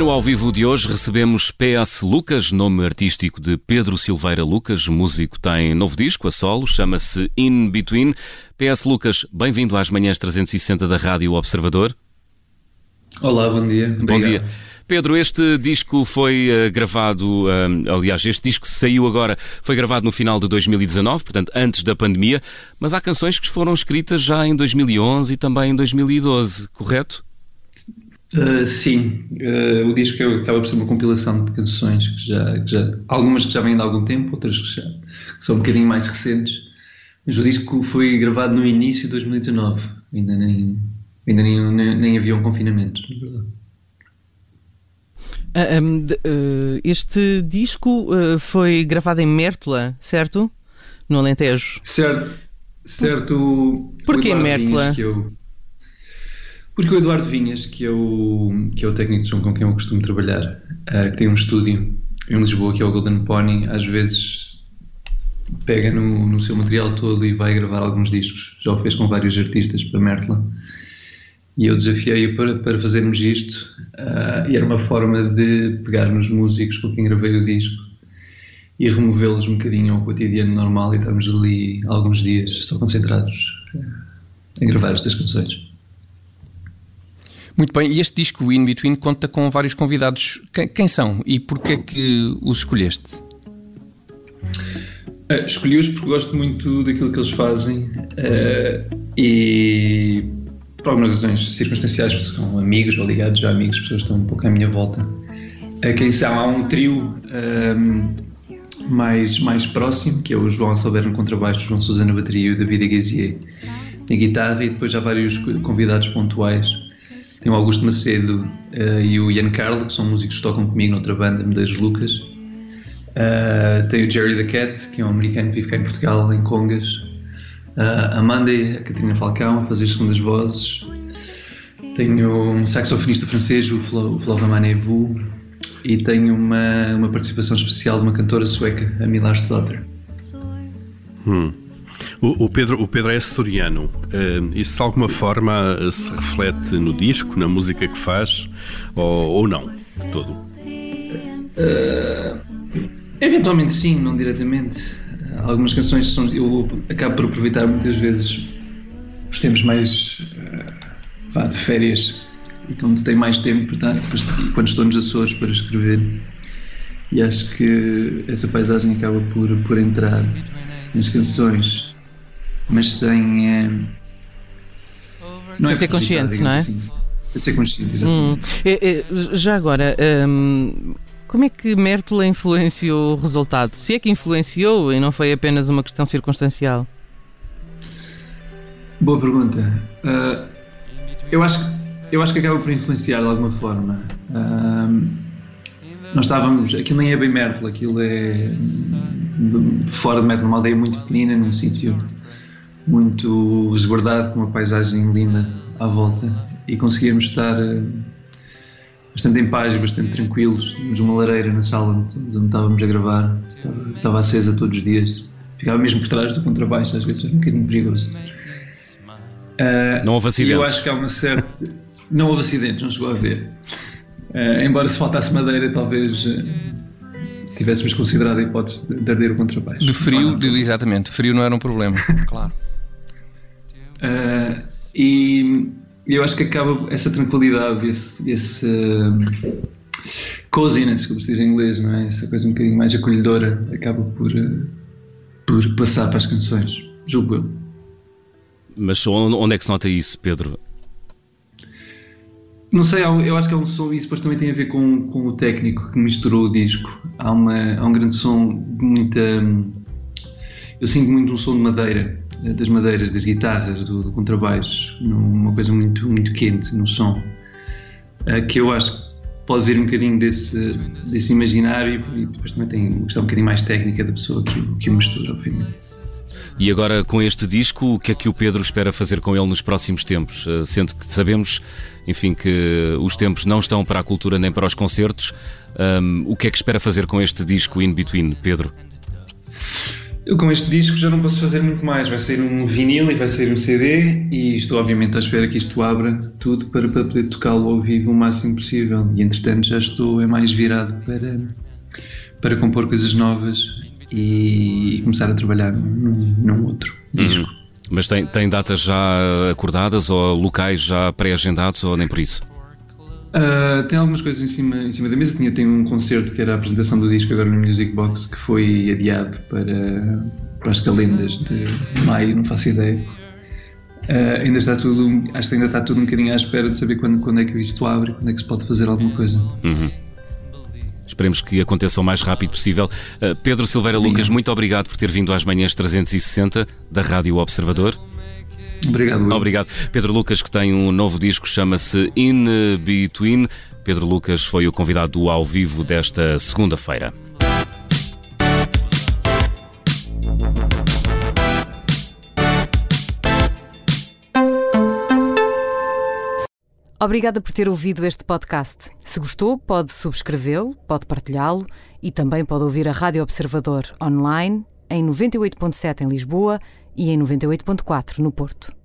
no ao vivo de hoje recebemos PS Lucas, nome artístico de Pedro Silveira Lucas, músico tem novo disco a solo, chama-se In Between. PS Lucas, bem-vindo às manhãs 360 da Rádio Observador. Olá, bom dia. Obrigado. Bom dia. Pedro, este disco foi uh, gravado, uh, aliás, este disco saiu agora, foi gravado no final de 2019, portanto, antes da pandemia, mas há canções que foram escritas já em 2011 e também em 2012, correto? Uh, sim, uh, o disco acaba por ser uma compilação de canções que já, que já, algumas que já vêm de algum tempo, outras que já que são um bocadinho mais recentes. Mas o disco foi gravado no início de 2019, ainda nem, ainda nem, nem, nem havia um confinamento, na verdade. Uh, um, de, este disco foi gravado em Mértola, certo? No Alentejo. Certo, certo. Porquê Mértola? Que eu, porque o Eduardo Vinhas, que é o, que é o técnico de som com quem eu costumo trabalhar, uh, que tem um estúdio em Lisboa, que é o Golden Pony, às vezes pega no, no seu material todo e vai gravar alguns discos. Já o fez com vários artistas para Mertla. E eu desafiei-o para, para fazermos isto. Uh, e era uma forma de pegar nos músicos com quem gravei o disco e removê-los um bocadinho ao cotidiano normal e estarmos ali alguns dias só concentrados em gravar estas canções. Muito bem, e este disco In Between conta com vários convidados. Quem, quem são e porquê que os escolheste? Uh, Escolhi-os porque gosto muito daquilo que eles fazem uh, e por algumas razões circunstanciais, porque são amigos ou ligados a amigos, pessoas estão um pouco à minha volta. Uh, quem são? Há um trio um, mais, mais próximo, que é o João Salver no contrabaixo, João Sousa na bateria e o David Agazier na guitarra, e depois há vários convidados pontuais tem o Augusto Macedo uh, e o Ian Carlo, que são músicos que tocam comigo noutra banda, Medeiros Lucas. Uh, tem o Jerry the Cat, que é um americano que vive cá em Portugal, em Congas. Uh, a Mandy, a Catarina Falcão, a fazer segundas vozes. Tenho um saxofonista francês, o Florent Nevu. E tenho uma, uma participação especial de uma cantora sueca, a Milar Stotter. Hum. O, Pedro, o Pedro é açoriano. Uh, isso de alguma forma se reflete no disco, na música que faz, ou, ou não? Todo? Uh, eventualmente sim, não diretamente. Algumas canções são, eu acabo por aproveitar muitas vezes os tempos mais uh, de férias e quando tenho mais tempo, portanto, quando estou nos Açores para escrever. E acho que essa paisagem acaba por, por entrar nas canções mas sem. É, não sem é ser consciente, não é? Assim, sem ser consciente, exatamente. Hum. É, é, já agora, hum, como é que Mértola influenciou o resultado? Se é que influenciou e não foi apenas uma questão circunstancial? Boa pergunta. Uh, eu, acho, eu acho que acaba por influenciar de alguma forma. Uh, nós estávamos. Aquilo nem é bem Mértola, aquilo é. Fora de Mértola, uma aldeia muito pequenina, num sítio muito resguardado, com uma paisagem linda à volta e conseguíamos estar eh, bastante em paz bastante tranquilos. Tínhamos uma lareira na sala onde, estávamos a gravar, estava, estava, acesa todos os dias. Ficava mesmo por trás do contrabaixo, às vezes era um bocadinho perigoso. Uh, não houve acidentes? Eu acho que há uma certa. Não houve acidentes, não chegou a haver. Uh, embora se faltasse madeira, talvez. Uh, tivéssemos considerado a hipótese de arder o contrabaixo. De frio, de, exatamente, frio não era um problema, claro. Uh, e eu acho que acaba essa tranquilidade, esse, esse uh, coziness, como se diz em inglês, não é? Essa coisa um bocadinho mais acolhedora, acaba por, uh, por passar para as canções, julgo eu. Mas onde é que se nota isso, Pedro? Não sei, eu acho que é um som, e isso depois também tem a ver com, com o técnico que misturou o disco. Há, uma, há um grande som de muita. Eu sinto muito um som de madeira, das madeiras, das guitarras, do, do contrabaixo, numa coisa muito, muito quente no som, uh, que eu acho que pode vir um bocadinho desse, desse imaginário e depois também tem uma questão um bocadinho mais técnica da pessoa que, que o mistura, obviamente. E agora, com este disco, o que é que o Pedro espera fazer com ele nos próximos tempos? Uh, sendo que sabemos, enfim, que os tempos não estão para a cultura nem para os concertos, um, o que é que espera fazer com este disco In Between, Pedro? Eu com este disco já não posso fazer muito mais. Vai sair um vinil e vai sair um CD e estou obviamente à espera que isto abra tudo para, para poder tocá-lo ao vivo o máximo possível. E entretanto já estou é mais virado para, para compor coisas novas e começar a trabalhar num, num outro disco. Uhum. Mas tem, tem datas já acordadas ou locais já pré-agendados ou nem por isso? Uh, tem algumas coisas em cima, em cima da mesa. Tinha, tem um concerto que era a apresentação do disco agora no Music Box que foi adiado para, para as calendas de maio, não faço ideia. Uh, ainda está tudo, acho que ainda está tudo um bocadinho à espera de saber quando, quando é que isto abre, quando é que se pode fazer alguma coisa. Uhum. Esperemos que aconteça o mais rápido possível. Uh, Pedro Silveira Lucas, muito obrigado por ter vindo às manhãs 360 da Rádio Observador. Obrigado. Obrigado. Pedro Lucas, que tem um novo disco, chama-se In Between. Pedro Lucas foi o convidado ao vivo desta segunda-feira. Obrigada por ter ouvido este podcast. Se gostou, pode subscrevê-lo, pode partilhá-lo e também pode ouvir a Rádio Observador online em 98.7 em Lisboa e em 98.4 no Porto.